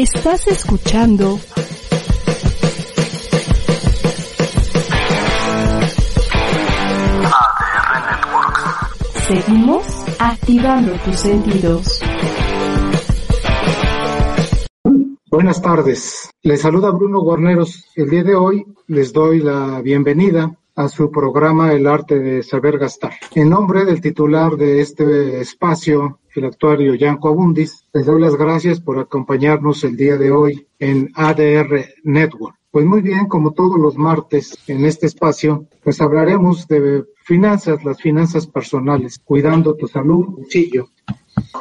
Estás escuchando. Seguimos activando tus sentidos. Buenas tardes. Les saluda Bruno Guarneros. El día de hoy les doy la bienvenida a su programa El arte de saber gastar. En nombre del titular de este espacio, el actuario Yanko Abundis, les doy las gracias por acompañarnos el día de hoy en ADR Network. Pues muy bien, como todos los martes en este espacio, pues hablaremos de finanzas, las finanzas personales, cuidando tu salud, bolsillo.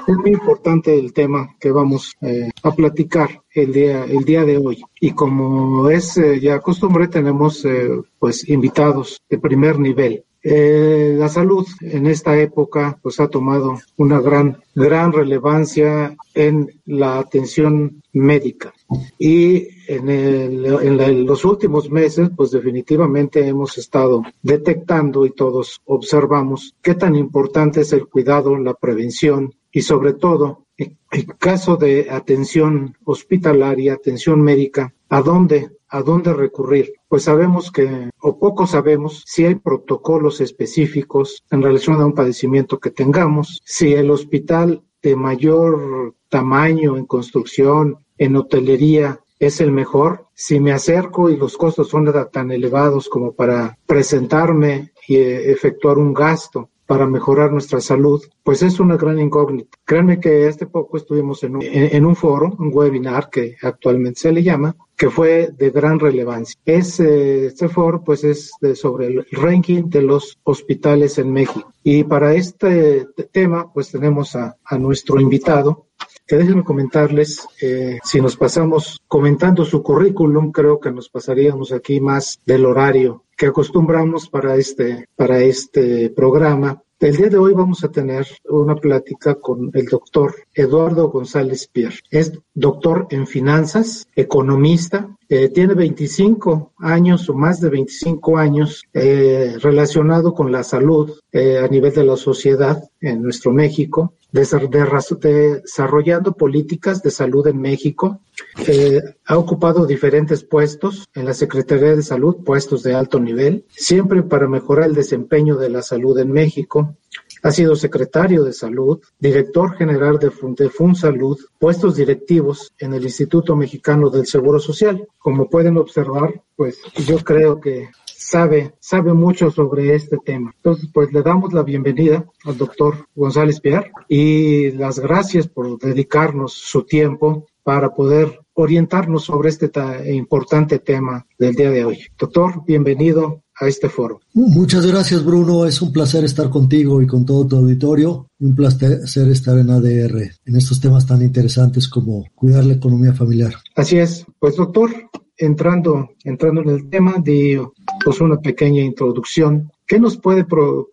Es muy importante el tema que vamos eh, a platicar el día, el día de hoy. Y como es eh, ya costumbre, tenemos eh, pues invitados de primer nivel. La salud en esta época pues ha tomado una gran gran relevancia en la atención médica y en, en, los últimos meses pues definitivamente hemos estado detectando y todos observamos qué tan importante es el cuidado, la prevención y sobre todo en caso de atención hospitalaria, atención médica, ¿a dónde ¿A dónde recurrir? Pues sabemos que, o poco sabemos, si hay protocolos específicos en relación a un padecimiento que tengamos, si el hospital de mayor tamaño en construcción, en hotelería, es el mejor. Si me acerco y los costos son tan elevados como para presentarme y efectuar un gasto para mejorar nuestra salud, pues es una gran incógnita. Créanme que este poco estuvimos en un, un foro, un webinar que actualmente se le llama, que fue de gran relevancia. Ese, este foro pues es de, sobre el ranking de los hospitales en México. Y para este tema pues tenemos a nuestro invitado, que déjenme comentarles, eh, si nos pasamos comentando su currículum, creo que nos pasaríamos aquí más del horario que acostumbramos para este, para este programa. El día de hoy vamos a tener una plática con el doctor Eduardo González Pierre. Es doctor en finanzas, economista, eh, tiene 25 años o más de 25 años eh, relacionado con la salud a nivel de la sociedad en nuestro México, desarrollando políticas de salud en México. Eh, ha ocupado diferentes puestos en la Secretaría de Salud, puestos de alto nivel, siempre para mejorar el desempeño de la salud en México. Ha sido secretario de Salud, director general de, de FunSalud, puestos directivos en el Instituto Mexicano del Seguro Social. Como pueden observar, pues yo creo que sabe, sabe mucho sobre este tema. Entonces, pues le damos la bienvenida al doctor González Pierre y las gracias por dedicarnos su tiempo para poder orientarnos sobre este importante tema del día de hoy. Doctor, bienvenido a este foro. Muchas gracias, Bruno. Es un placer estar contigo y con todo tu auditorio. Y un placer estar en ADR en estos temas tan interesantes como cuidar la economía familiar. Así es. Pues, doctor, entrando, entrando en el tema de pues una pequeña introducción. ¿Qué nos puede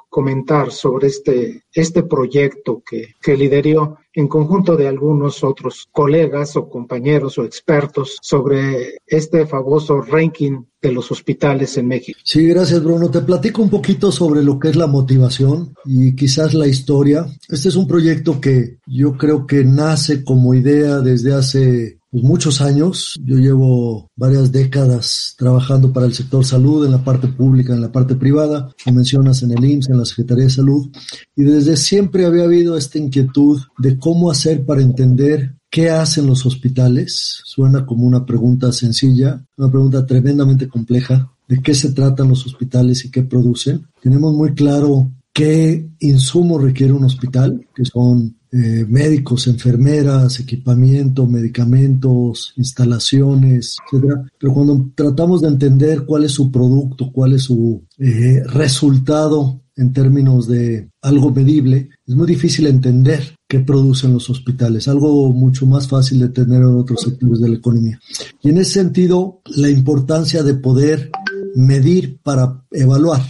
comentar sobre este, este proyecto que, que lideró en conjunto de algunos otros colegas o compañeros o expertos sobre este famoso ranking de los hospitales en México? Sí, gracias Bruno. Te platico un poquito sobre lo que es la motivación y quizás la historia. Este es un proyecto que yo creo que nace como idea desde hace pues, muchos años. Yo llevo varias décadas trabajando para el sector salud, en la parte pública, en la parte privada, como mencionas en el IMSS, en la Secretaría de Salud, y desde siempre había habido esta inquietud de cómo hacer para entender ¿Qué hacen los hospitales? Suena como una pregunta sencilla, una pregunta tremendamente compleja. ¿De qué se tratan los hospitales y qué producen? Tenemos muy claro qué insumos requiere un hospital, que son eh, médicos, enfermeras, equipamiento, medicamentos, instalaciones, etcétera. Pero cuando tratamos de entender cuál es su producto, cuál es su eh, resultado en términos de algo medible, es muy difícil entender qué producen los hospitales, algo mucho más fácil de tener en otros sectores de la economía. Y en ese sentido, la importancia de poder medir para evaluar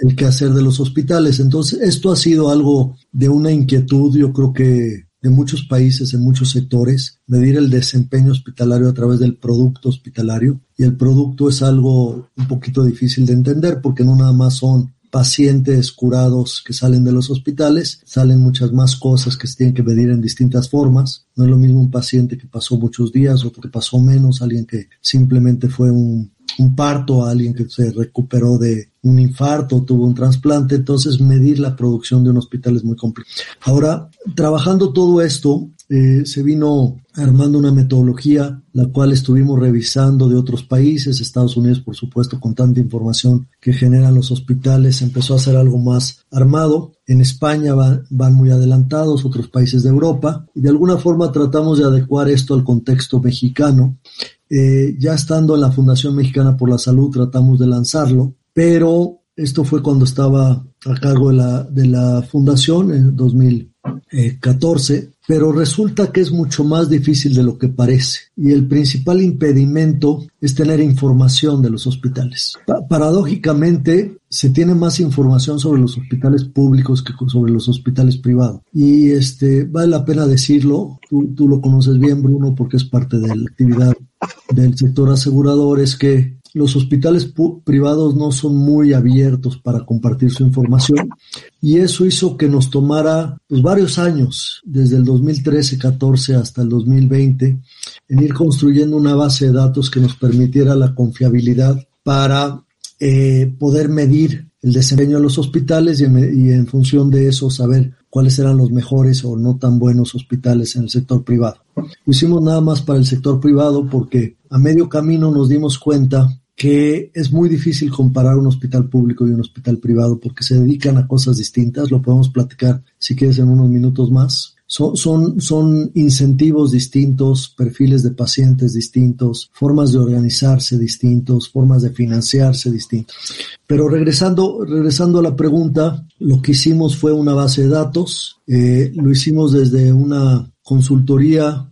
el quehacer de los hospitales. Entonces, esto ha sido algo de una inquietud, yo creo que de muchos países, en muchos sectores, medir el desempeño hospitalario a través del producto hospitalario. Y el producto es algo un poquito difícil de entender porque no nada más son pacientes curados que salen de los hospitales, salen muchas más cosas que se tienen que medir en distintas formas. No es lo mismo un paciente que pasó muchos días, otro que pasó menos, alguien que simplemente fue un, un parto, alguien que se recuperó de un infarto, tuvo un trasplante, entonces medir la producción de un hospital es muy complicado. Ahora, trabajando todo esto, eh, se vino armando una metodología, la cual estuvimos revisando de otros países, Estados Unidos, por supuesto, con tanta información que generan los hospitales, empezó a ser algo más armado. En España van muy adelantados, otros países de Europa, y de alguna forma tratamos de adecuar esto al contexto mexicano. Eh, ya estando en la Fundación Mexicana por la Salud, tratamos de lanzarlo, pero esto fue cuando estaba a cargo de la, de la fundación en 2014, pero resulta que es mucho más difícil de lo que parece y el principal impedimento es tener información de los hospitales. paradójicamente, se tiene más información sobre los hospitales públicos que sobre los hospitales privados. Y este, vale la pena decirlo, tú, tú lo conoces bien, Bruno, porque es parte de la actividad del sector asegurador, es que los hospitales privados no son muy abiertos para compartir su información y eso hizo que nos tomara pues, varios años, desde el 2013-14 hasta el 2020, en ir construyendo una base de datos que nos permitiera la confiabilidad para eh, poder medir el desempeño de los hospitales y en, función de eso saber cuáles eran los mejores o no tan buenos hospitales en el sector privado. Lo hicimos nada más para el sector privado porque a medio camino nos dimos cuenta que es muy difícil comparar un hospital público y un hospital privado porque se dedican a cosas distintas. Lo podemos platicar si quieres en unos minutos más. Son, son, son incentivos distintos, perfiles de pacientes distintos, formas de organizarse distintos, formas de financiarse distintos. Pero regresando, regresando a la pregunta, lo que hicimos fue una base de datos. Eh, lo hicimos desde una consultoría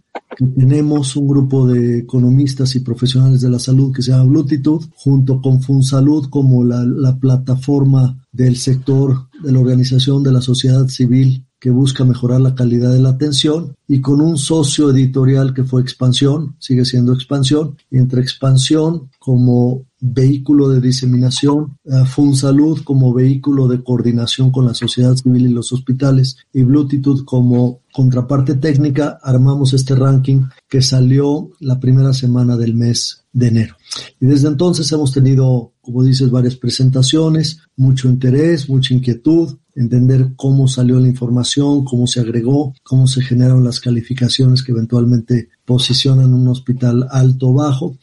tenemos un grupo de economistas y profesionales de la salud que se llama Blutitud, junto con FunSalud como la, la plataforma del sector de la organización de la sociedad civil que busca mejorar la calidad de la atención y con un socio editorial que fue Expansión, sigue siendo Expansión, y entre Expansión como vehículo de diseminación, uh, FunSalud como vehículo de coordinación con la sociedad civil y los hospitales y Blutitud como contraparte técnica, armamos este ranking que salió la primera semana del mes de enero. Y desde entonces hemos tenido, como dices, varias presentaciones, mucho interés, mucha inquietud, entender cómo salió la información, cómo se agregó, cómo se generaron las calificaciones que eventualmente posicionan un hospital alto o bajo.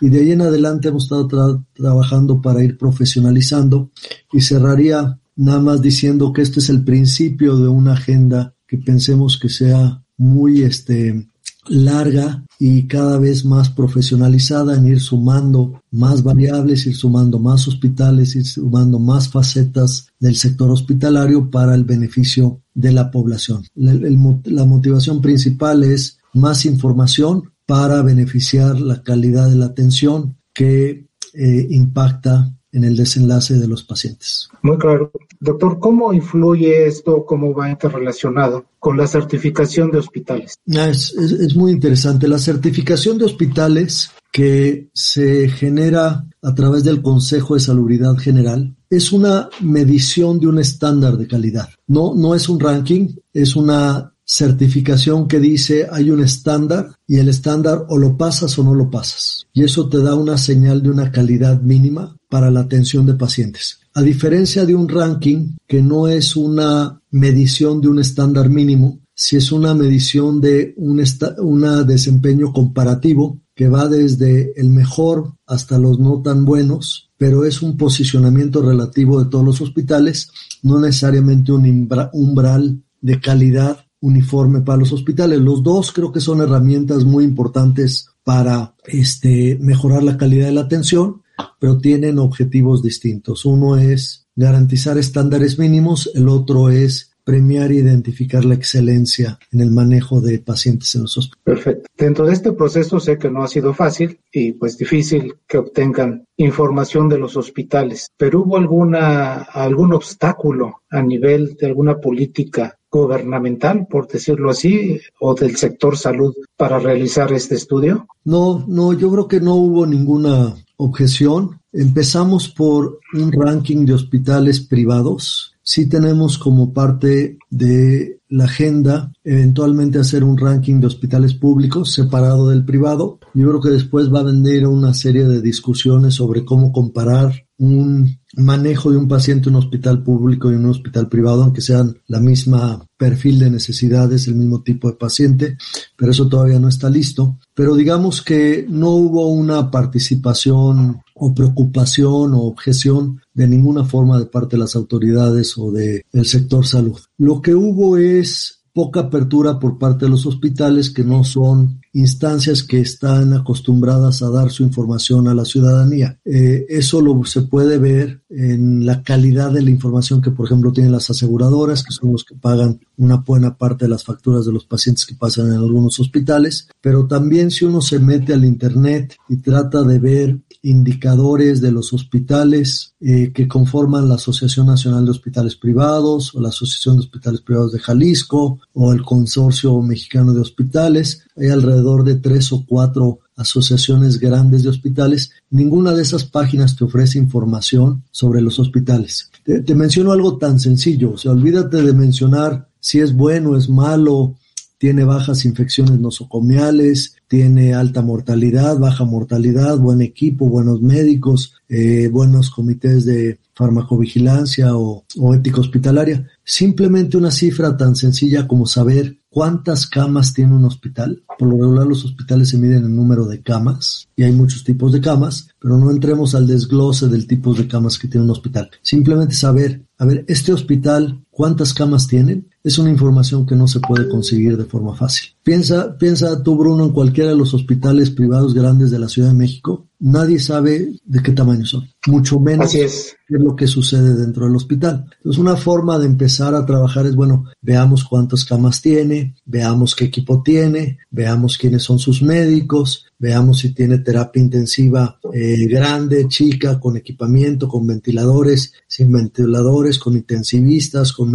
Y de ahí en adelante hemos estado trabajando para ir profesionalizando y cerraría nada más diciendo que este es el principio de una agenda que pensemos que sea muy este, larga y cada vez más profesionalizada en ir sumando más variables, ir sumando más hospitales, ir sumando más facetas del sector hospitalario para el beneficio de la población. La, motivación principal es más información para beneficiar la calidad de la atención que eh, impacta en el desenlace de los pacientes. Muy claro. Doctor, ¿cómo influye esto, cómo va interrelacionado con la certificación de hospitales? Es, es, es muy interesante. La certificación de hospitales que se genera a través del Consejo de Salubridad General es una medición de un estándar de calidad. No, no es un ranking, es una certificación que dice hay un estándar y el estándar o lo pasas o no lo pasas. Y eso te da una señal de una calidad mínima para la atención de pacientes. A diferencia de un ranking que no es una medición de un estándar mínimo, si es una medición de un una desempeño comparativo que va desde el mejor hasta los no tan buenos, pero es un posicionamiento relativo de todos los hospitales, no necesariamente un umbral de calidad uniforme para los hospitales. Los dos creo que son herramientas muy importantes para este, mejorar la calidad de la atención, pero tienen objetivos distintos. Uno es garantizar estándares mínimos, el otro es premiar e identificar la excelencia en el manejo de pacientes en los hospitales. Perfecto. Dentro de este proceso sé que no ha sido fácil y pues difícil que obtengan información de los hospitales, pero hubo alguna algún obstáculo a nivel de alguna política gubernamental, por decirlo así, o del sector salud para realizar este estudio? No, no, yo creo que no hubo ninguna objeción. Empezamos por un ranking de hospitales privados. Sí tenemos como parte de la agenda eventualmente hacer un ranking de hospitales públicos separado del privado. Yo creo que después va a venir una serie de discusiones sobre cómo comparar un manejo de un paciente en un hospital público y en un hospital privado, aunque sean la misma perfil de necesidades, el mismo tipo de paciente, pero eso todavía no está listo. Pero digamos que no hubo una participación o preocupación o objeción de ninguna forma de parte de las autoridades o del sector salud. Lo que hubo es poca apertura por parte de los hospitales que no son instancias que están acostumbradas a dar su información a la ciudadanía. Eh, eso lo se puede ver en la calidad de la información que, por ejemplo, tienen las aseguradoras, que son los que pagan una buena parte de las facturas de los pacientes que pasan en algunos hospitales, pero también si uno se mete al Internet y trata de ver indicadores de los hospitales eh, que conforman la Asociación Nacional de Hospitales Privados o la Asociación de Hospitales Privados de Jalisco o el Consorcio Mexicano de Hospitales. Hay alrededor de tres o cuatro asociaciones grandes de hospitales. Ninguna de esas páginas te ofrece información sobre los hospitales. Te, menciono algo tan sencillo, o sea, olvídate de mencionar si es bueno, es malo, tiene bajas infecciones nosocomiales, tiene alta mortalidad, baja mortalidad, buen equipo, buenos médicos, eh, buenos comités de farmacovigilancia o, o ética hospitalaria. Simplemente una cifra tan sencilla como saber cuántas camas tiene un hospital. Por lo regular los hospitales se miden en número de camas y hay muchos tipos de camas, pero no entremos al desglose del tipo de camas que tiene un hospital. Simplemente saber, a ver, este hospital, ¿cuántas camas tienen? Es una información que no se puede conseguir de forma fácil. Piensa, piensa tú, Bruno, en cualquiera de los hospitales privados grandes de la Ciudad de México. Nadie sabe de qué tamaño son, mucho menos Así es. qué es lo que sucede dentro del hospital. Entonces, una forma de empezar a trabajar es, bueno, veamos cuántas camas tiene, veamos qué equipo tiene, veamos quiénes son sus médicos, veamos si tiene terapia intensiva eh, grande, chica, con equipamiento, con ventiladores, sin ventiladores, con intensivistas, con,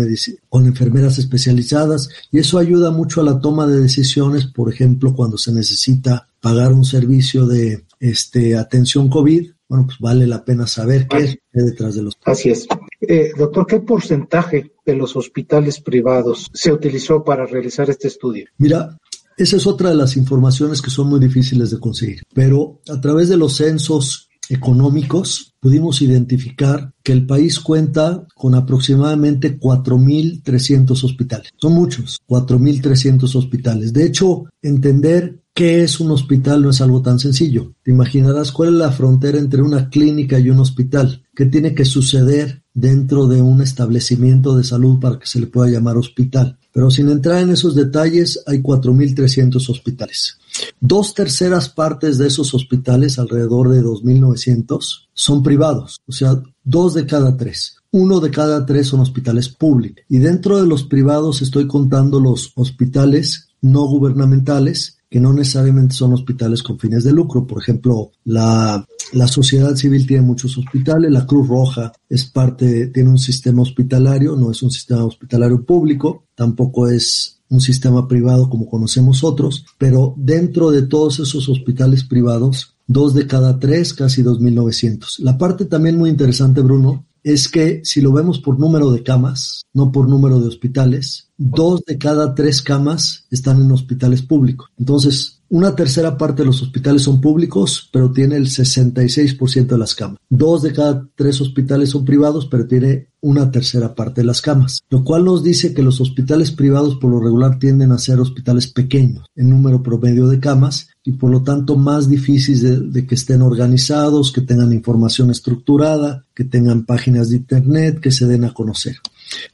con enfermeras especializadas, y eso ayuda mucho a la toma de decisiones, por ejemplo, cuando se necesita pagar un servicio de este, atención COVID, bueno, pues vale la pena saber qué es detrás de los. Así es. Eh, doctor, ¿qué porcentaje de los hospitales privados se utilizó para realizar este estudio? Mira, esa es otra de las informaciones que son muy difíciles de conseguir, pero a través de los censos económicos pudimos identificar que el país cuenta con aproximadamente 4.300 hospitales. Son muchos, 4.300 hospitales. De hecho, entender qué es un hospital no es algo tan sencillo. Te imaginarás cuál es la frontera entre una clínica y un hospital. ¿Qué tiene que suceder dentro de un establecimiento de salud para que se le pueda llamar hospital? Pero sin entrar en esos detalles, hay 4.300 hospitales. Dos terceras partes de esos hospitales, alrededor de 2.900, son privados, o sea, dos de cada tres. Uno de cada tres son hospitales públicos. Y dentro de los privados estoy contando los hospitales no gubernamentales, que no necesariamente son hospitales con fines de lucro. Por ejemplo, la, la sociedad civil tiene muchos hospitales, la Cruz Roja es parte, tiene un sistema hospitalario, no es un sistema hospitalario público, tampoco es un sistema privado como conocemos otros, pero dentro de todos esos hospitales privados, dos de cada tres, casi 2.900. La parte también muy interesante, Bruno, es que si lo vemos por número de camas, no por número de hospitales, dos de cada tres camas están en hospitales públicos. Entonces, una tercera parte de los hospitales son públicos, pero tiene el 66% de las camas. Dos de cada tres hospitales son privados, pero tiene una tercera parte de las camas, lo cual nos dice que los hospitales privados por lo regular tienden a ser hospitales pequeños en número promedio de camas y por lo tanto más difíciles de, de, que estén organizados, que tengan información estructurada, que tengan páginas de internet, que se den a conocer.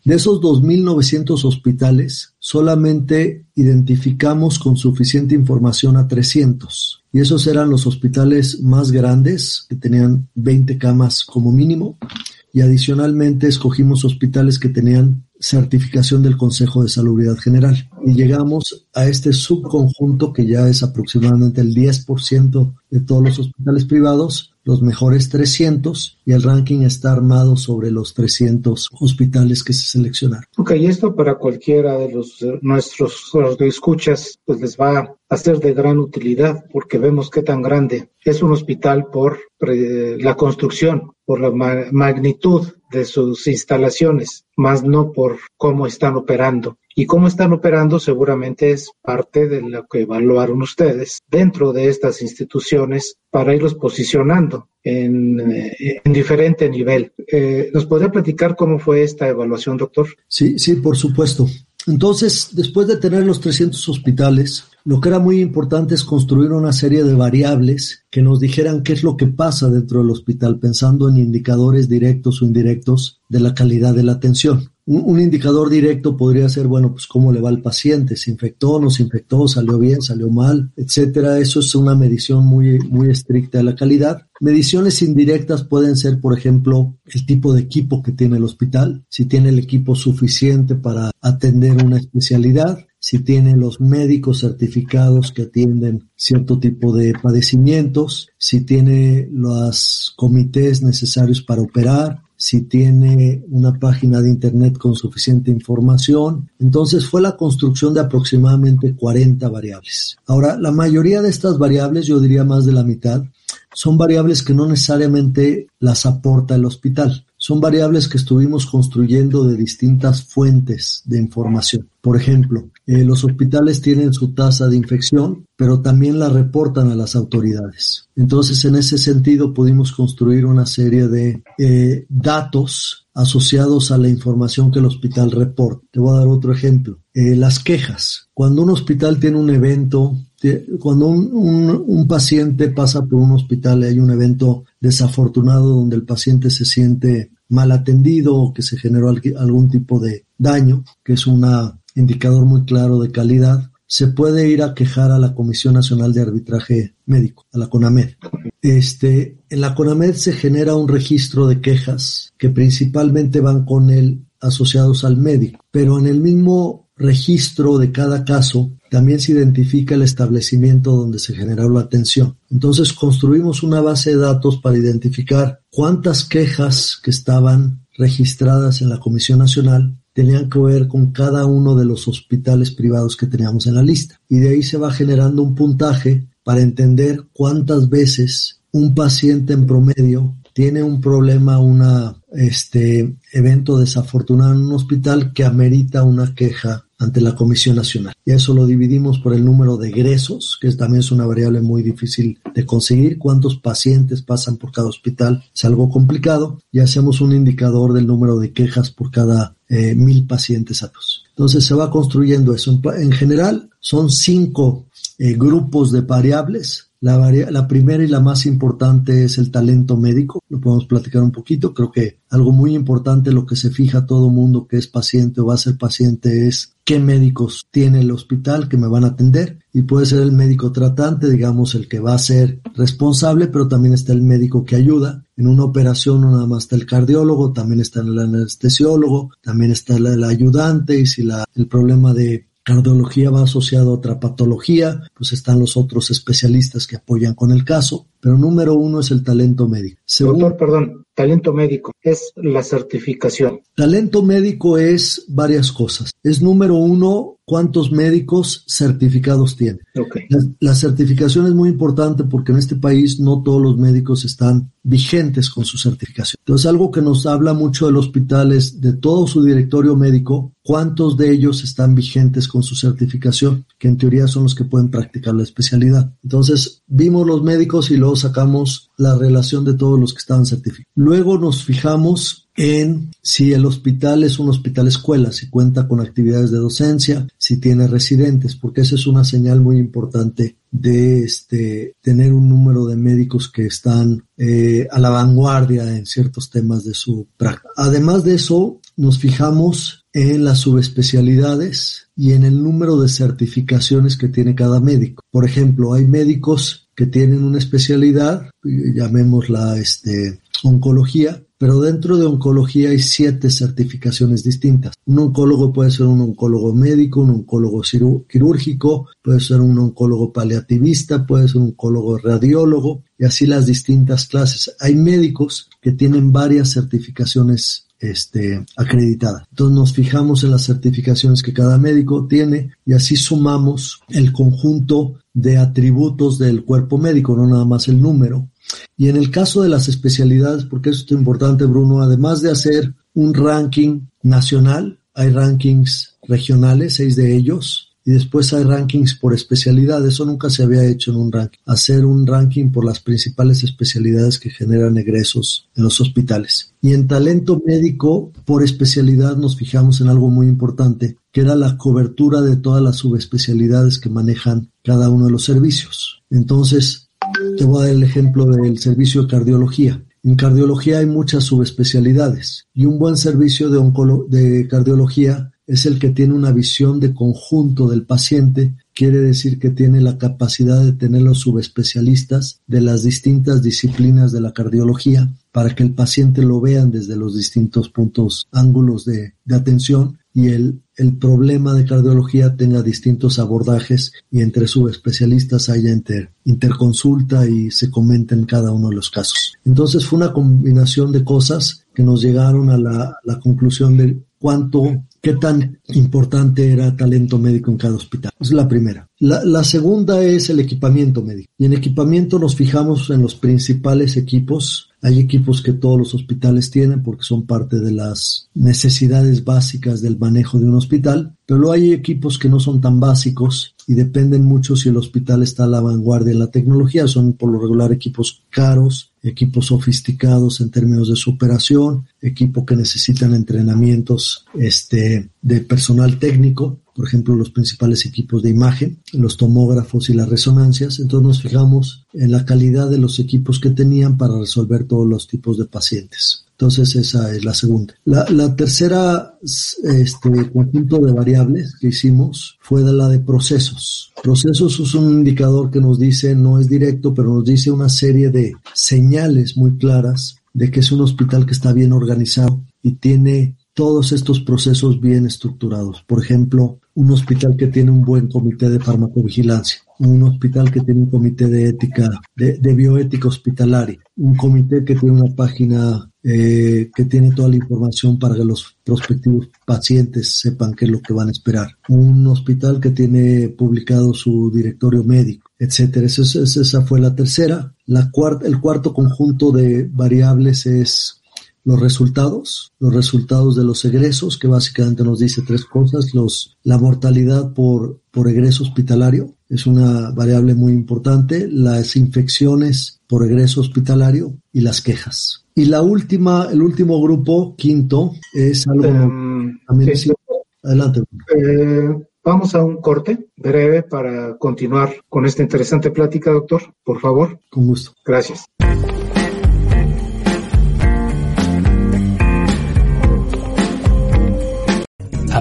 De esos 2.900 hospitales, solamente identificamos con suficiente información a 300. Y esos eran los hospitales más grandes, que tenían 20 camas como mínimo. Y adicionalmente escogimos hospitales que tenían certificación del Consejo de Salubridad General. Y llegamos a este subconjunto que ya es aproximadamente el 10% de todos los hospitales privados, los mejores 300 y el ranking está armado sobre los 300 hospitales que se seleccionaron. Ok, y esto para cualquiera de los nuestros escuchas, pues les va a ser de gran utilidad porque vemos qué tan grande es un hospital por eh, la construcción, por la magnitud de sus instalaciones, más no por cómo están operando. Y cómo están operando seguramente es parte de lo que evaluaron ustedes dentro de estas instituciones para irlos posicionando en, eh, diferente nivel. Eh, ¿Nos podría platicar cómo fue esta evaluación, doctor? Sí, sí, por supuesto. Entonces, después de tener los 300 hospitales, lo que era muy importante es construir una serie de variables que nos dijeran qué es lo que pasa dentro del hospital, pensando en indicadores directos o indirectos de la calidad de la atención. Un, indicador directo podría ser, bueno, pues cómo le va al paciente, se infectó, no se infectó, salió bien, salió mal, etcétera. Eso es una medición muy, muy estricta de la calidad. Mediciones indirectas pueden ser, por ejemplo, el tipo de equipo que tiene el hospital, si tiene el equipo suficiente para atender una especialidad, si tiene los médicos certificados que atienden cierto tipo de padecimientos, si tiene los comités necesarios para operar, si tiene una página de Internet con suficiente información. Entonces fue la construcción de aproximadamente 40 variables. Ahora, la mayoría de estas variables, yo diría más de la mitad, son variables que no necesariamente las aporta el hospital. Son variables que estuvimos construyendo de distintas fuentes de información. Por ejemplo, eh, los hospitales tienen su tasa de infección, pero también la reportan a las autoridades. Entonces, en ese sentido, pudimos construir una serie de eh, datos asociados a la información que el hospital reporta. Te voy a dar otro ejemplo. Eh, las quejas. Cuando un hospital tiene un evento cuando un, paciente pasa por un hospital y hay un evento desafortunado donde el paciente se siente mal atendido o que se generó algún tipo de daño, que es un indicador muy claro de calidad, se puede ir a quejar a la Comisión Nacional de Arbitraje Médico, a la CONAMED. Este, en la CONAMED se genera un registro de quejas que principalmente van con él asociados al médico, pero en el mismo registro de cada caso también se identifica el establecimiento donde se generó la atención. Entonces construimos una base de datos para identificar cuántas quejas que estaban registradas en la Comisión Nacional tenían que ver con cada uno de los hospitales privados que teníamos en la lista. Y de ahí se va generando un puntaje para entender cuántas veces un paciente en promedio tiene un problema, un este, evento desafortunado en un hospital que amerita una queja ante la Comisión Nacional. Y eso lo dividimos por el número de egresos, que también es una variable muy difícil de conseguir, cuántos pacientes pasan por cada hospital, es algo complicado, y hacemos un indicador del número de quejas por cada eh, mil pacientes atos. Entonces se va construyendo eso. En, general son cinco eh, grupos de variables la, primera y la más importante es el talento médico. Lo podemos platicar un poquito. Creo que algo muy importante, lo que se fija todo mundo que es paciente o va a ser paciente es qué médicos tiene el hospital que me van a atender. Y puede ser el médico tratante, digamos, el que va a ser responsable, pero también está el médico que ayuda. En una operación no nada más está el cardiólogo, también está el anestesiólogo, también está el, ayudante y si la, el problema de cardiología va asociado a otra patología, pues están los otros especialistas que apoyan con el caso, pero número uno es el talento médico. Doctor, perdón, talento médico es la certificación. Talento médico es varias cosas. Es número uno, cuántos médicos certificados tiene. La, certificación es muy importante porque en este país no todos los médicos están vigentes con su certificación. Entonces, algo que nos habla mucho del hospital es de todo su directorio médico, cuántos de ellos están vigentes con su certificación, que en teoría son los que pueden practicar la especialidad. Entonces, vimos los médicos y luego sacamos la relación de todos los que estaban certificados. Luego nos fijamos en si el hospital es un hospital escuela, si cuenta con actividades de docencia, si tiene residentes, porque esa es una señal muy importante de este, tener un número de médicos que están eh, a la vanguardia en ciertos temas de su práctica. Además de eso, nos fijamos en las subespecialidades y en el número de certificaciones que tiene cada médico. Por ejemplo, hay médicos que tienen una especialidad, llamémosla este, oncología, pero dentro de oncología hay siete certificaciones distintas. Un oncólogo puede ser un oncólogo médico, un oncólogo quirúrgico, puede ser un oncólogo paliativista, puede ser un oncólogo radiólogo y así las distintas clases. Hay médicos que tienen varias certificaciones este, acreditadas. Entonces nos fijamos en las certificaciones que cada médico tiene y así sumamos el conjunto de atributos del cuerpo médico, no nada más el número. Y en el caso de las especialidades, porque eso es importante, Bruno, además de hacer un ranking nacional, hay rankings regionales, seis de ellos, y después hay rankings por especialidad. Eso nunca se había hecho en un ranking. Hacer un ranking por las principales especialidades que generan egresos en los hospitales. Y en talento médico por especialidad nos fijamos en algo muy importante, que era la cobertura de todas las subespecialidades que manejan cada uno de los servicios. Entonces, te voy a dar el ejemplo del servicio de cardiología. En cardiología hay muchas subespecialidades y un buen servicio de, de cardiología es el que tiene una visión de conjunto del paciente, quiere decir que tiene la capacidad de tener los subespecialistas de las distintas disciplinas de la cardiología para que el paciente lo vean desde los distintos puntos, ángulos de, atención y el, problema de cardiología tenga distintos abordajes y entre subespecialistas haya inter, interconsulta y se comenten cada uno de los casos. Entonces fue una combinación de cosas que nos llegaron a la, la conclusión de cuánto qué tan importante era talento médico en cada hospital. Es la primera. La, la, segunda es el equipamiento médico. Y en equipamiento nos fijamos en los principales equipos. Hay equipos que todos los hospitales tienen porque son parte de las necesidades básicas del manejo de un hospital, pero hay equipos que no son tan básicos y dependen mucho si el hospital está a la vanguardia en la tecnología. Son por lo regular equipos caros, equipos sofisticados en términos de su operación, equipo que necesitan entrenamientos este, de personal técnico, por ejemplo, los principales equipos de imagen, los tomógrafos y las resonancias. Entonces nos fijamos en la calidad de los equipos que tenían para resolver todos los tipos de pacientes. Entonces esa es la segunda. La, tercera este, conjunto de variables que hicimos fue de la de procesos. Procesos es un indicador que nos dice, no es directo, pero nos dice una serie de señales muy claras de que es un hospital que está bien organizado y tiene todos estos procesos bien estructurados. Por ejemplo, un hospital que tiene un buen comité de farmacovigilancia, un hospital que tiene un comité de ética, de, de bioética hospitalaria, un comité que tiene una página eh, que tiene toda la información para que los prospectivos pacientes sepan qué es lo que van a esperar, un hospital que tiene publicado su directorio médico, etcétera. Esa, esa fue la tercera. La cuarta, el cuarto conjunto de variables es los resultados, los resultados de los egresos, que básicamente nos dice tres cosas, los, la mortalidad por, por egreso hospitalario, es una variable muy importante, las infecciones por egreso hospitalario y las quejas. Y la última, el último grupo, quinto, es algo um, sí, Adelante. Eh, vamos a un corte breve para continuar con esta interesante plática, doctor, por favor. Con gusto. Gracias.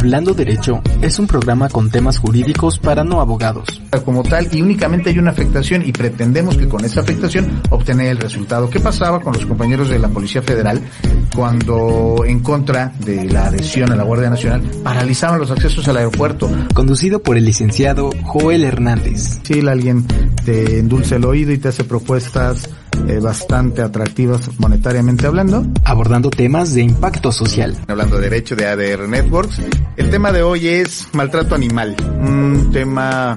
Hablando Derecho es un programa con temas jurídicos para no abogados. Como tal, y únicamente hay una afectación y pretendemos que con esa afectación obtener el resultado. ¿Qué pasaba con los compañeros de la Policía Federal cuando en contra de la adhesión a la Guardia Nacional paralizaban los accesos al aeropuerto? Conducido por el licenciado Joel Hernández. Si alguien te endulce el oído y te hace propuestas eh, bastante atractivas monetariamente hablando. Abordando temas de impacto social. Hablando de derecho de ADR Networks. El tema de hoy es maltrato animal. Un tema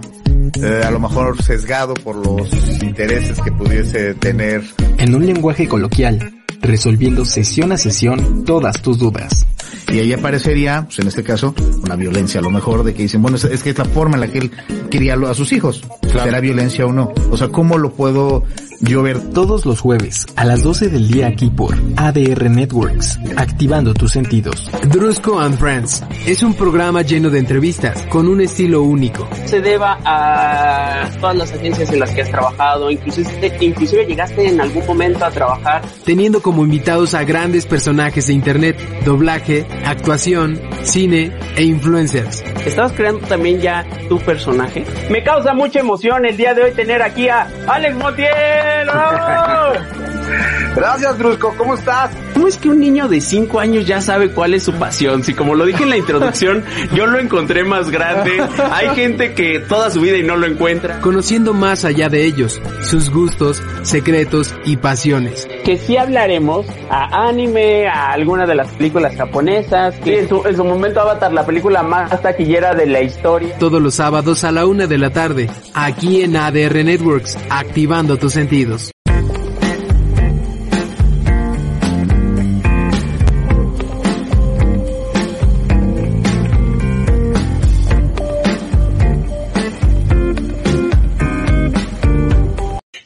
eh, a lo mejor sesgado por los intereses que pudiese tener. En un lenguaje coloquial, resolviendo sesión a sesión todas tus dudas. Y ahí aparecería, pues en este caso, una violencia a lo mejor de que dicen, bueno, es, es que es la forma en la que él quería a sus hijos. Claro. ¿Será violencia o no? O sea, ¿cómo lo puedo Llover todos los jueves a las 12 del día aquí por ADR Networks, activando tus sentidos. Drusco and Friends es un programa lleno de entrevistas con un estilo único. Se deba a todas las agencias en las que has trabajado, inclusive, inclusive llegaste en algún momento a trabajar. Teniendo como invitados a grandes personajes de internet, doblaje, actuación, cine e influencers. ¿Estabas creando también ya tu personaje? Me causa mucha emoción el día de hoy tener aquí a Alex Montiel cielo! Gracias, Drusco. ¿Cómo estás? ¿Cómo es que un niño de 5 años ya sabe cuál es su pasión? Si como lo dije en la introducción, yo lo encontré más grande. Hay gente que toda su vida y no lo encuentra. Conociendo más allá de ellos, sus gustos, secretos y pasiones. Que sí hablaremos a anime, a alguna de las películas japonesas. Que en su, en su momento Avatar, la película más taquillera de la historia. Todos los sábados a la una de la tarde, aquí en ADR Networks, activando tus sentidos.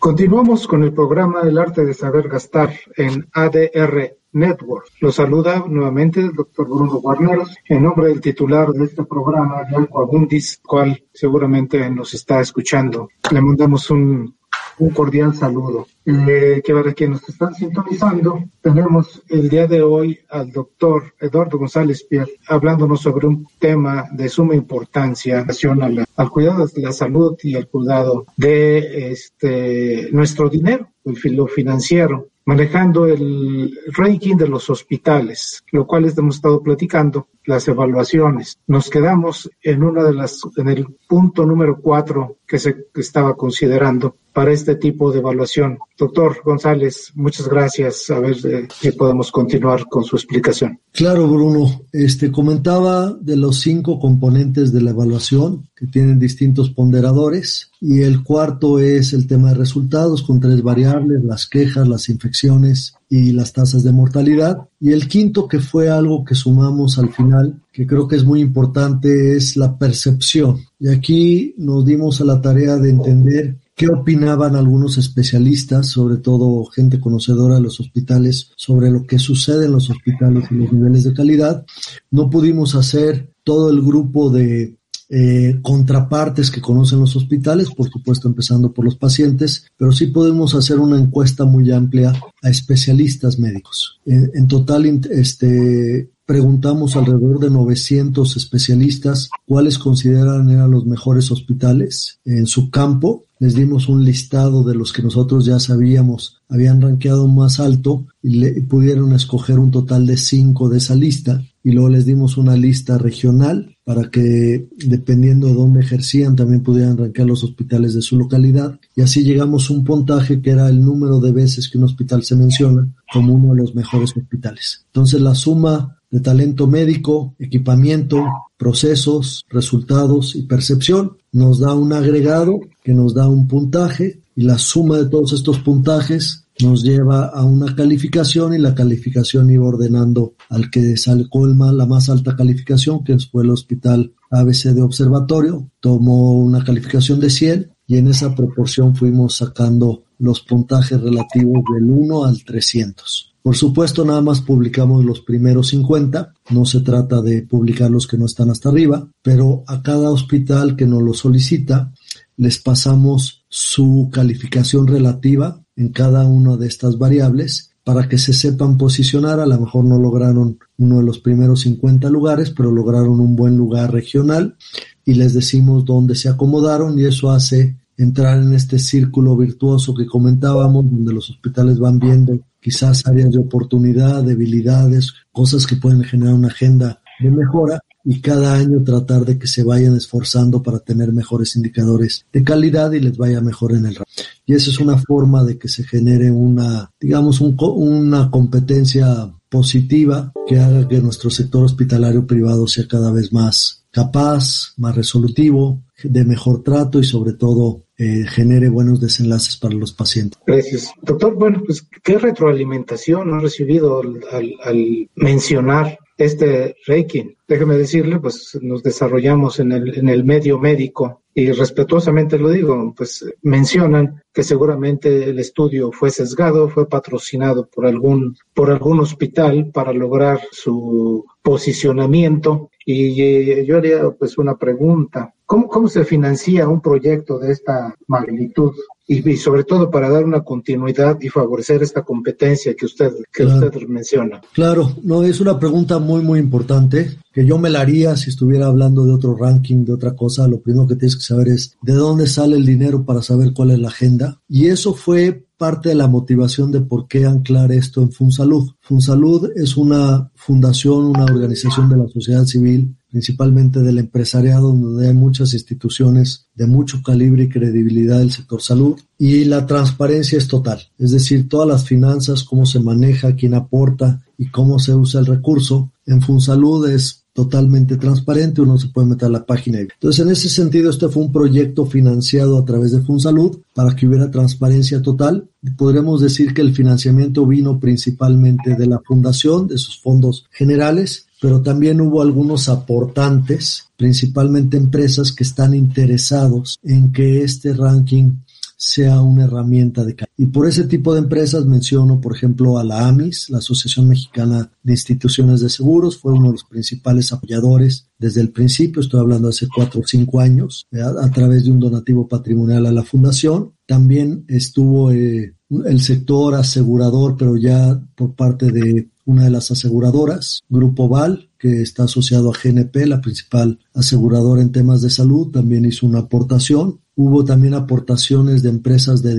Continuamos con el programa El arte de saber gastar en ADR Network. Lo saluda nuevamente el doctor Bruno Guarneros en nombre del titular de este programa, Yanko Abundis, cual seguramente nos está escuchando. Le mandamos un un cordial saludo. Eh, que para quienes nos están sintonizando, tenemos el día de hoy al doctor Eduardo González Pierre hablándonos sobre un tema de suma importancia al, al cuidado de la salud y al cuidado de este nuestro dinero, lo financiero manejando el ranking de los hospitales, lo cual hemos estado platicando, las evaluaciones. Nos quedamos en una de las, en el punto número cuatro que se estaba considerando para este tipo de evaluación. Doctor González, muchas gracias. A ver eh, si podemos continuar con su explicación. Claro, Bruno. Este comentaba de los cinco componentes de la evaluación que tienen distintos ponderadores y el cuarto es el tema de resultados con tres variables, las quejas, las infecciones y las tasas de mortalidad. Y el quinto, que fue algo que sumamos al final, que creo que es muy importante, es la percepción. Y aquí nos dimos a la tarea de entender qué opinaban algunos especialistas, sobre todo gente conocedora de los hospitales, sobre lo que sucede en los hospitales y los niveles de calidad. No pudimos hacer todo el grupo de eh, contrapartes que conocen los hospitales, por supuesto empezando por los pacientes, pero sí podemos hacer una encuesta muy amplia a especialistas médicos. En, total, este, preguntamos alrededor de 900 especialistas cuáles consideran eran los mejores hospitales en su campo. Les dimos un listado de los que nosotros ya sabíamos habían rankeado más alto y, le, pudieron escoger un total de cinco de esa lista y luego les dimos una lista regional para que dependiendo de dónde ejercían también pudieran rankear los hospitales de su localidad y así llegamos a un puntaje que era el número de veces que un hospital se menciona como uno de los mejores hospitales. Entonces la suma de talento médico, equipamiento, procesos, resultados y percepción nos da un agregado que nos da un puntaje y la suma de todos estos puntajes nos lleva a una calificación y la calificación iba ordenando al que sacó la más alta calificación, que fue el hospital ABC de Observatorio, tomó una calificación de 100 y en esa proporción fuimos sacando los puntajes relativos del 1 al 300. Por supuesto, nada más publicamos los primeros 50, no se trata de publicar los que no están hasta arriba, pero a cada hospital que nos lo solicita les pasamos su calificación relativa en cada una de estas variables para que se sepan posicionar. A lo mejor no lograron uno de los primeros 50 lugares, pero lograron un buen lugar regional y les decimos dónde se acomodaron y eso hace entrar en este círculo virtuoso que comentábamos, donde los hospitales van viendo quizás áreas de oportunidad, debilidades, cosas que pueden generar una agenda de mejora y cada año tratar de que se vayan esforzando para tener mejores indicadores de calidad y les vaya mejor en el Y esa es una forma de que se genere una, digamos, un, una competencia positiva que haga que nuestro sector hospitalario privado sea cada vez más capaz, más resolutivo, de mejor trato y sobre todo eh, genere buenos desenlaces para los pacientes. Gracias. Doctor, bueno, pues qué retroalimentación ha recibido al mencionar este ranking. Déjeme decirle, pues nos desarrollamos en el, en el medio médico y respetuosamente lo digo, pues mencionan que seguramente el estudio fue sesgado, fue patrocinado por algún, por algún hospital para lograr su posicionamiento. Y eh, yo haría pues una pregunta. ¿Cómo, ¿Cómo se financia un proyecto de esta magnitud? Y, sobre todo para dar una continuidad y favorecer esta competencia que usted, que usted menciona. Claro, no, es una pregunta muy, muy importante que yo me la haría si estuviera hablando de otro ranking, de otra cosa. Lo primero que tienes que saber es de dónde sale el dinero para saber cuál es la agenda. Y eso fue parte de la motivación de por qué anclar esto en FunSalud. FunSalud es una fundación, una organización de la sociedad civil, principalmente del empresariado, donde hay muchas instituciones de mucho calibre y credibilidad del sector salud. Y la transparencia es total, es decir, todas las finanzas, cómo se maneja, quién aporta y cómo se usa el recurso. En FunSalud es totalmente transparente, uno se puede meter a la página. Entonces, en ese sentido, este fue un proyecto financiado a través de FunSalud para que hubiera transparencia total. Podríamos decir que el financiamiento vino principalmente de la fundación, de sus fondos generales, pero también hubo algunos aportantes, principalmente empresas que están interesados en que este ranking sea una herramienta de calidad. Y por ese tipo de empresas menciono, por ejemplo, a la AMIS, la Asociación Mexicana de Instituciones de Seguros, fue uno de los principales apoyadores desde el principio, estoy hablando hace cuatro o cinco años, a través de un donativo patrimonial a la fundación. También estuvo eh, el sector asegurador, pero ya por parte de una de las aseguradoras, Grupo Val, que está asociado a GNP, la principal aseguradora en temas de salud, también hizo una aportación. Hubo también aportaciones de empresas de,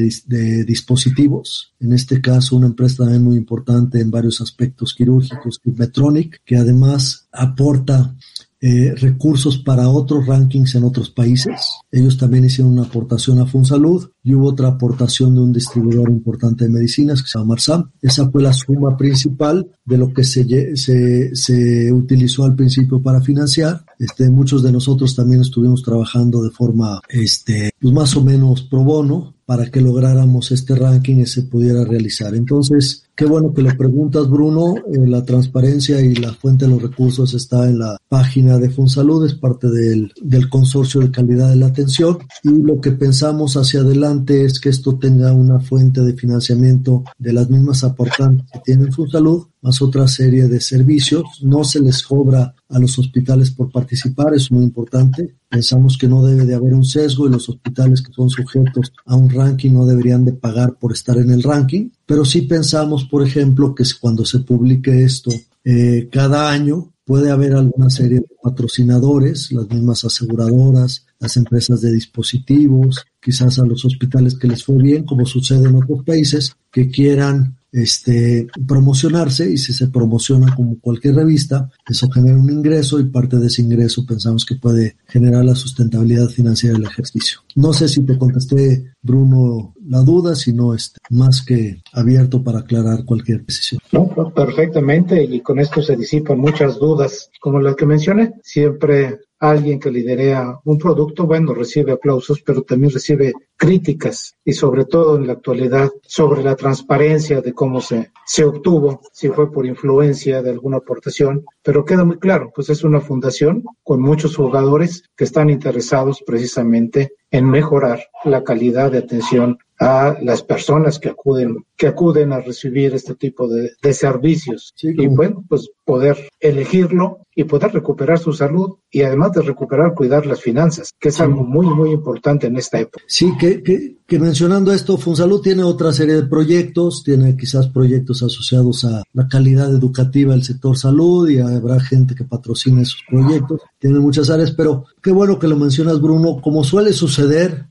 dispositivos, en este caso una empresa también muy importante en varios aspectos quirúrgicos, Medtronic, que además aporta eh, recursos para otros rankings en otros países. Ellos también hicieron una aportación a FunSalud y hubo otra aportación de un distribuidor importante de medicinas que se llama Marsam. Esa fue la suma principal de lo que se, se, se utilizó al principio para financiar. Este, muchos de nosotros también estuvimos trabajando de forma este, pues más o menos pro bono para que lográramos este ranking y se pudiera realizar. Entonces, qué bueno que lo preguntas, Bruno. Eh, la transparencia y la fuente de los recursos está en la página de FunSalud, es parte del, del consorcio de calidad de la atención. Y lo que pensamos hacia adelante es que esto tenga una fuente de financiamiento de las mismas aportantes que tiene FunSalud más otra serie de servicios. No se les cobra a los hospitales por participar, es muy importante. Pensamos que no debe de haber un sesgo y los hospitales que son sujetos a un ranking no deberían de pagar por estar en el ranking, pero sí pensamos, por ejemplo, que cuando se publique esto eh, cada año, puede haber alguna serie de patrocinadores, las mismas aseguradoras, las empresas de dispositivos, quizás a los hospitales que les fue bien, como sucede en otros países, que quieran este, promocionarse y si se promociona como cualquier revista, eso genera un ingreso y parte de ese ingreso pensamos que puede generar la sustentabilidad financiera del ejercicio. No sé si te contesté, Bruno, la duda, sino este, más que abierto para aclarar cualquier decisión. No, perfectamente y con esto se disipan muchas dudas. Como las que mencioné, siempre alguien que liderea un producto, bueno, recibe aplausos, pero también recibe críticas y sobre todo en la actualidad sobre la transparencia de cómo se, se obtuvo, si fue por influencia de alguna aportación, pero queda muy claro, pues es una fundación con muchos jugadores que están interesados precisamente en mejorar la calidad de atención a las personas que acuden, que acuden a recibir este tipo de, de servicios. y bueno, pues poder elegirlo y poder recuperar su salud y además de recuperar, cuidar las finanzas, que es algo muy, muy importante en esta época. Sí, que, que, que mencionando esto, Funsalud tiene otra serie de proyectos, tiene quizás proyectos asociados a la calidad educativa del sector salud y habrá gente que patrocine esos proyectos, tiene muchas áreas, pero qué bueno que lo mencionas, Bruno, como suele suceder,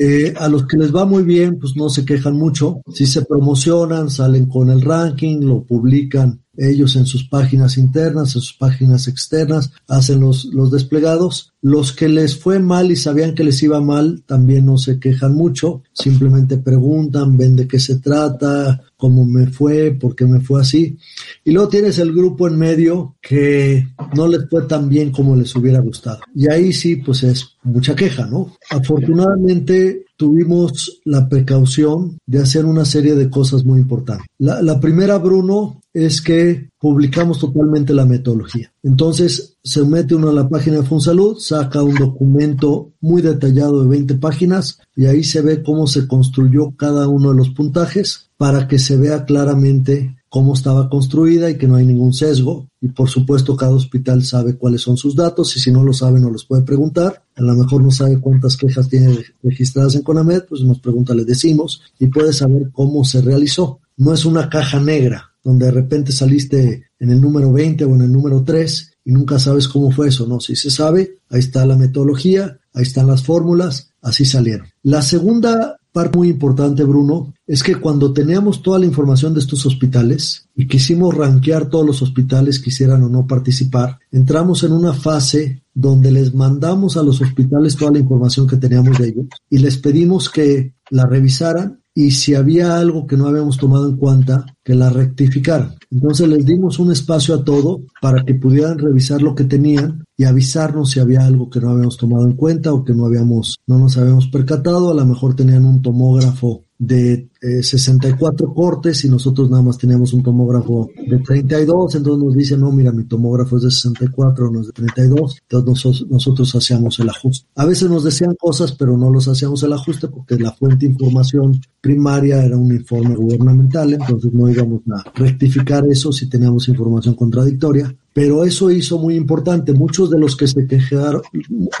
eh, a los que les va muy bien, pues no se quejan mucho. Si se promocionan, salen con el ranking, lo publican ellos en sus páginas internas, en sus páginas externas, hacen los, los desplegados. Los que les fue mal y sabían que les iba mal también no se quejan mucho, simplemente preguntan, ven de qué se trata, cómo me fue, por qué me fue así. Y luego tienes el grupo en medio que no les fue tan bien como les hubiera gustado. Y ahí sí, pues es mucha queja, ¿no? Afortunadamente, tuvimos la precaución de hacer una serie de cosas muy importantes. La, la primera, Bruno, es que publicamos totalmente la metodología. Entonces, se mete uno a la página de Fonsalud, saca un documento muy detallado de 20 páginas y ahí se ve cómo se construyó cada uno de los puntajes para que se vea claramente cómo estaba construida y que no hay ningún sesgo. Y por supuesto, cada hospital sabe cuáles son sus datos y si no lo sabe, nos los puede preguntar. A lo mejor no sabe cuántas quejas tiene registradas en CONAMED, pues nos pregunta, le decimos y puede saber cómo se realizó. No es una caja negra donde de repente saliste en el número 20 o en el número 3 y nunca sabes cómo fue eso, no, si se sabe, ahí está la metodología, ahí están las fórmulas, así salieron. La segunda parte muy importante, Bruno, es que cuando teníamos toda la información de estos hospitales y quisimos rankear todos los hospitales quisieran o no participar, entramos en una fase donde les mandamos a los hospitales toda la información que teníamos de ellos y les pedimos que la revisaran y si había algo que no habíamos tomado en cuenta, que la rectificaran. Entonces les dimos un espacio a todo para que pudieran revisar lo que tenían y avisarnos si había algo que no habíamos tomado en cuenta o que no habíamos, no nos habíamos percatado. A lo mejor tenían un tomógrafo de 64 eh, cortes y nosotros nada más teníamos un tomógrafo de 32, entonces nos dicen, no, mira, mi tomógrafo es de 64, no es de 32, entonces nosotros, nosotros hacíamos el ajuste. A veces nos decían cosas, pero no los hacíamos el ajuste porque la fuente de información primaria era un informe gubernamental, entonces no íbamos a rectificar eso si teníamos información contradictoria. Pero eso hizo muy importante. Muchos de los que se quejaron,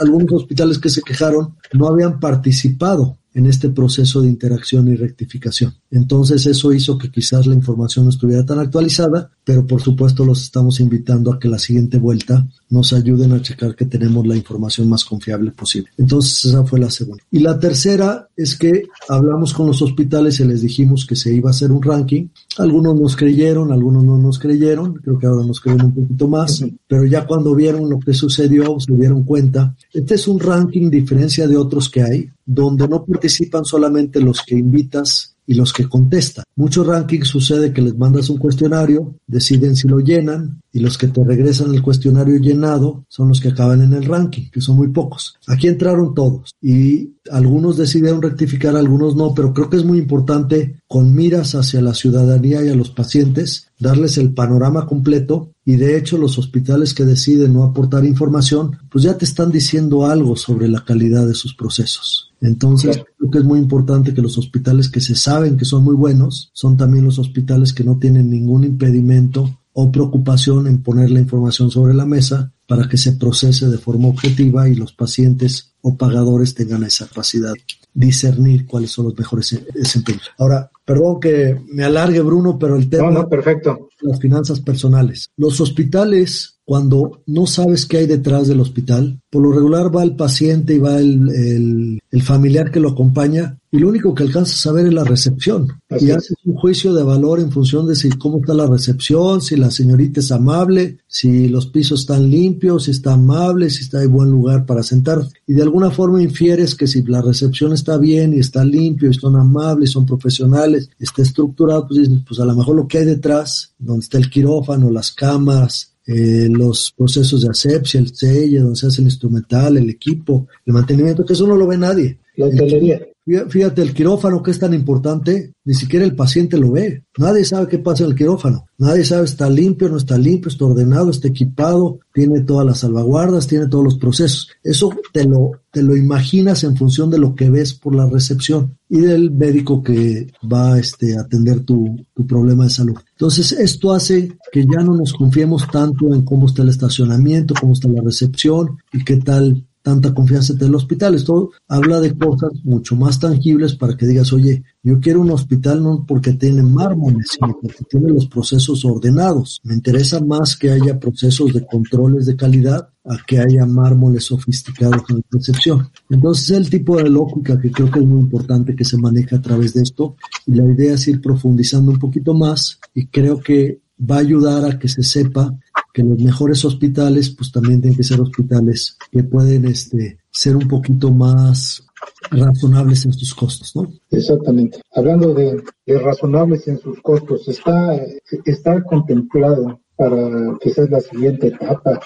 algunos hospitales que se quejaron, no habían participado en este proceso de interacción y rectificación. Entonces eso hizo que quizás la información no estuviera tan actualizada, pero por supuesto los estamos invitando a que la siguiente vuelta nos ayuden a checar que tenemos la información más confiable posible. Entonces esa fue la segunda. Y la tercera es que hablamos con los hospitales y les dijimos que se iba a hacer un ranking. Algunos nos creyeron, algunos no nos creyeron, creo que ahora nos creen un poquito más, pero ya cuando vieron lo que sucedió, se dieron cuenta. Este es un ranking diferencia de otros que hay, donde no participan solamente los que invitas y los que contestan. Muchos rankings sucede que les mandas un cuestionario, deciden si lo llenan y los que te regresan el cuestionario llenado son los que acaban en el ranking, que son muy pocos. Aquí entraron todos y algunos decidieron rectificar, algunos no, pero creo que es muy importante con miras hacia la ciudadanía y a los pacientes darles el panorama completo y de hecho los hospitales que deciden no aportar información, pues ya te están diciendo algo sobre la calidad de sus procesos. Entonces, creo que es muy importante que los hospitales que se saben que son muy buenos son también los hospitales que no tienen ningún impedimento o preocupación en poner la información sobre la mesa para que se procese de forma objetiva y los pacientes o pagadores tengan esa capacidad discernir cuáles son los mejores desempeños. Ahora, perdón que me alargue Bruno, pero el tema no, no, perfecto. las finanzas personales. Los hospitales cuando no sabes qué hay detrás del hospital, por lo regular va el paciente y va el, el, familiar que lo acompaña y lo único que alcanza a saber es la recepción. y haces un juicio de valor en función de si cómo está la recepción, si la señorita es amable, si los pisos están limpios, si está amable, si está en buen lugar para sentar. Y de alguna forma infieres que si la recepción está bien y está limpio y son amables, son profesionales, está estructurado, pues, pues a lo mejor lo que hay detrás, donde está el quirófano, las camas, eh, los procesos de asepsia, el sello, donde se hace el instrumental, el equipo, el mantenimiento, que eso no lo ve nadie. La hotelería. Fíjate, el quirófano que es tan importante, ni siquiera el paciente lo ve. Nadie sabe qué pasa en el quirófano. Nadie sabe está limpio, no está limpio, está ordenado, está equipado, tiene todas las salvaguardas, tiene todos los procesos. Eso te lo, te lo imaginas en función de lo que ves por la recepción y del médico que va este, a atender tu, tu problema de salud. Entonces, esto hace que ya no nos confiemos tanto en cómo está el estacionamiento, cómo está la recepción y qué tal tanta confianza en el hospital. Esto habla de cosas mucho más tangibles para que digas, oye, yo quiero un hospital no porque tiene mármoles, sino porque tiene los procesos ordenados. Me interesa más que haya procesos de controles de calidad a que haya mármoles sofisticados en recepción. Entonces, es el tipo de lógica que creo que es muy importante que se maneje a través de esto y la idea es ir profundizando un poquito más y creo que va a ayudar a que se sepa que los mejores hospitales pues también tienen que ser hospitales que pueden este, ser un poquito más razonables en sus costos, ¿no? Exactamente. Hablando de, razonables en sus costos, está, está contemplado para sea la siguiente etapa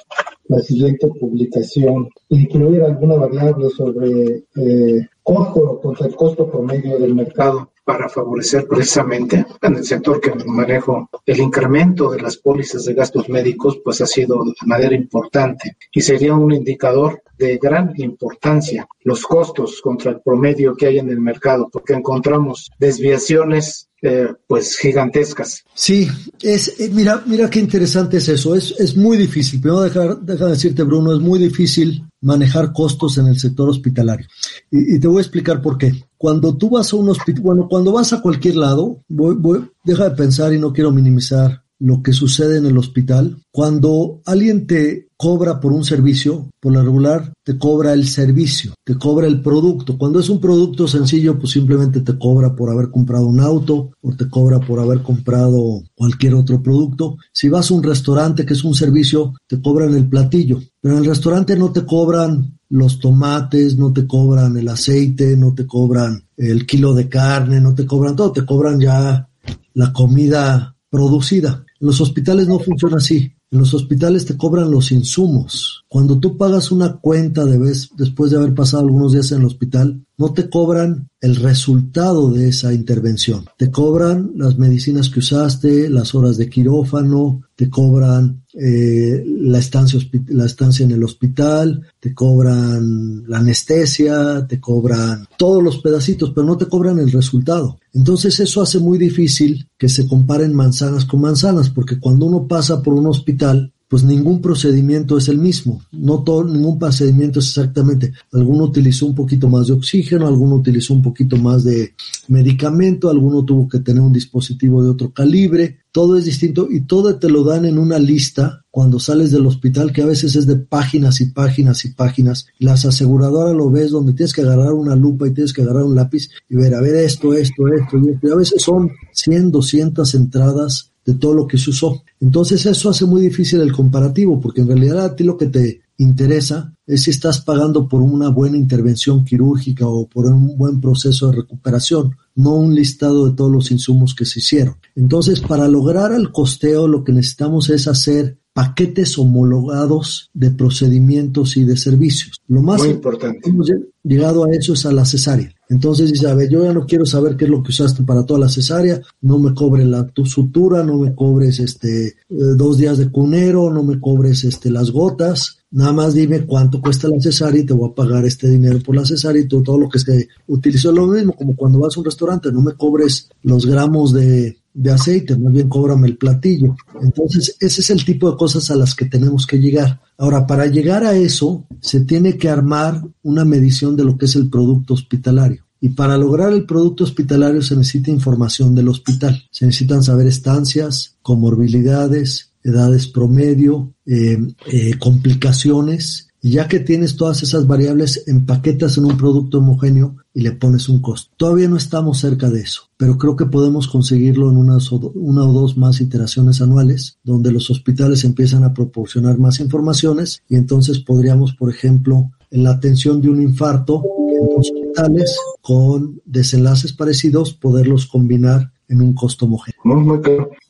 la siguiente publicación, incluir alguna variable sobre eh, costo contra el costo promedio del mercado para favorecer precisamente en el sector que manejo el incremento de las pólizas de gastos médicos pues ha sido de manera importante y sería un indicador de gran importancia los costos contra el promedio que hay en el mercado porque encontramos desviaciones eh, pues gigantescas. Sí, es, eh, mira, mira qué interesante es eso. Es, es muy difícil. Primero dejar, deja de decirte, Bruno, es muy difícil manejar costos en el sector hospitalario. Y, te voy a explicar por qué. Cuando tú vas a un hospital, bueno, cuando vas a cualquier lado, voy, voy, deja de pensar y no quiero minimizar lo que sucede en el hospital. Cuando alguien te cobra por un servicio, por lo regular te cobra el servicio, te cobra el producto. Cuando es un producto sencillo, pues simplemente te cobra por haber comprado un auto o te cobra por haber comprado cualquier otro producto. Si vas a un restaurante que es un servicio, te cobran el platillo, pero en el restaurante no te cobran los tomates, no te cobran el aceite, no te cobran el kilo de carne, no te cobran todo, te cobran ya la comida producida. En los hospitales no funciona así. En los hospitales te cobran los insumos. Cuando tú pagas una cuenta de vez, después de haber pasado algunos días en el hospital, no te cobran el resultado de esa intervención. Te cobran las medicinas que usaste, las horas de quirófano, te cobran eh, la, estancia, la estancia en el hospital, te cobran la anestesia, te cobran todos los pedacitos, pero no te cobran el resultado. Entonces eso hace muy difícil que se comparen manzanas con manzanas, porque cuando uno pasa por un hospital, pues ningún procedimiento es el mismo, no todo, ningún procedimiento es exactamente, alguno utilizó un poquito más de oxígeno, alguno utilizó un poquito más de medicamento, alguno tuvo que tener un dispositivo de otro calibre, todo es distinto y todo te lo dan en una lista cuando sales del hospital que a veces es de páginas y páginas y páginas. Las aseguradoras lo ves donde tienes que agarrar una lupa y tienes que agarrar un lápiz y ver, a ver esto, esto, esto y esto. Y a veces son 100, 200 entradas de todo lo que se usó. Entonces eso hace muy difícil el comparativo, porque en realidad a ti lo que te interesa es si estás pagando por una buena intervención quirúrgica o por un buen proceso de recuperación, no un listado de todos los insumos que se hicieron. Entonces, para lograr el costeo, lo que necesitamos es hacer paquetes homologados de procedimientos y de servicios. Lo más Muy importante. hemos llegado a eso es a la cesárea. Entonces dice, a ver, yo ya no quiero saber qué es lo que usaste para toda la cesárea, no me cobre la tu sutura, no me cobres este eh, dos días de cunero, no me cobres este las gotas, nada más dime cuánto cuesta la cesárea y te voy a pagar este dinero por la cesárea y todo, todo lo que se utilizó lo mismo, como cuando vas a un restaurante, no me cobres los gramos de, de aceite, más bien cóbrame el platillo. Entonces, ese es el tipo de cosas a las que tenemos que llegar. Ahora, para llegar a eso, se tiene que armar una medición de lo que es el producto hospitalario. Y para lograr el producto hospitalario se necesita información del hospital. Se necesitan saber estancias, comorbilidades, edades promedio, eh, eh, complicaciones. Ya que tienes todas esas variables, empaquetas en un producto homogéneo y le pones un costo. Todavía no estamos cerca de eso, pero creo que podemos conseguirlo en unas una o dos más iteraciones anuales, donde los hospitales empiezan a proporcionar más informaciones y entonces podríamos, por ejemplo, en la atención de un infarto en hospitales con desenlaces parecidos, poderlos combinar en un costo homogéneo.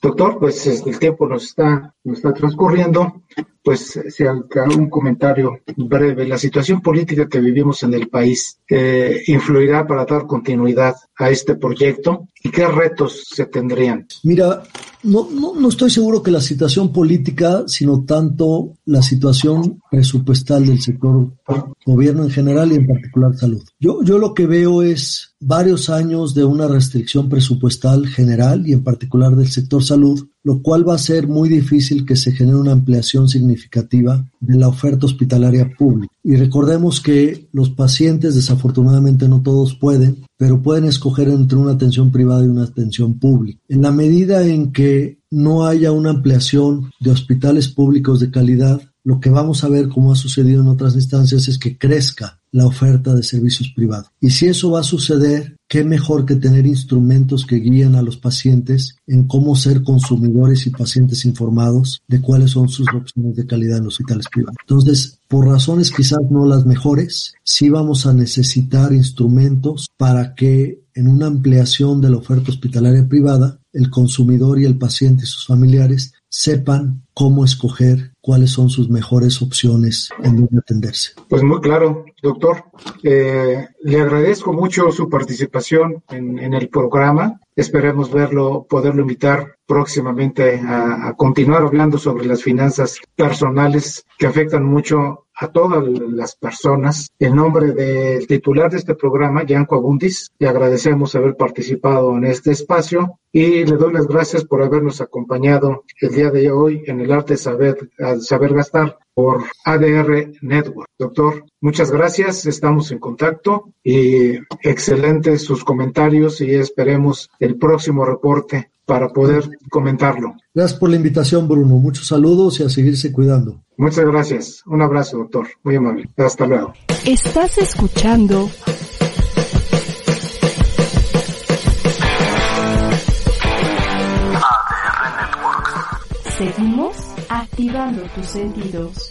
Doctor, pues el tiempo nos está, nos está transcurriendo. Pues si un comentario breve. La situación política que vivimos en el país eh, influirá para dar continuidad a este proyecto y qué retos se tendrían. Mira, no, no, no, estoy seguro que la situación política, sino tanto la situación presupuestal del sector gobierno en general y en particular salud. Yo, yo lo que veo es varios años de una restricción presupuestal general y en particular del sector salud, lo cual va a ser muy difícil que se genere una ampliación significativa de la oferta hospitalaria pública. Y recordemos que los pacientes, desafortunadamente no todos pueden, pero pueden escoger entre una atención privada y una atención pública. En la medida en que no haya una ampliación de hospitales públicos de calidad, lo que vamos a ver, como ha sucedido en otras instancias, es que crezca la oferta de servicios privados. Y si eso va a suceder, qué mejor que tener instrumentos que guíen a los pacientes en cómo ser consumidores y pacientes informados de cuáles son sus opciones de calidad en los hospitales privados. Entonces, por razones quizás no las mejores, sí vamos a necesitar instrumentos para que en una ampliación de la oferta hospitalaria privada, el consumidor y el paciente y sus familiares sepan cómo escoger cuáles son sus mejores opciones en donde atenderse. Pues muy claro, doctor. Eh, le agradezco mucho su participación en, el programa. Esperemos verlo, poderlo invitar próximamente a continuar hablando sobre las finanzas personales que afectan mucho a todas las personas. En nombre del titular de este programa, Yanko Abundis, le agradecemos haber participado en este espacio y le doy las gracias por habernos acompañado el día de hoy en el arte saber, saber gastar por ADR Network. Doctor, muchas gracias, estamos en contacto y excelentes sus comentarios y esperemos el próximo reporte para poder comentarlo. Gracias por la invitación, Bruno. Muchos saludos y a seguirse cuidando. Muchas gracias. Un abrazo, doctor. Muy amable. Hasta luego. Estás escuchando ADR Networks. Seguimos activando tus sentidos.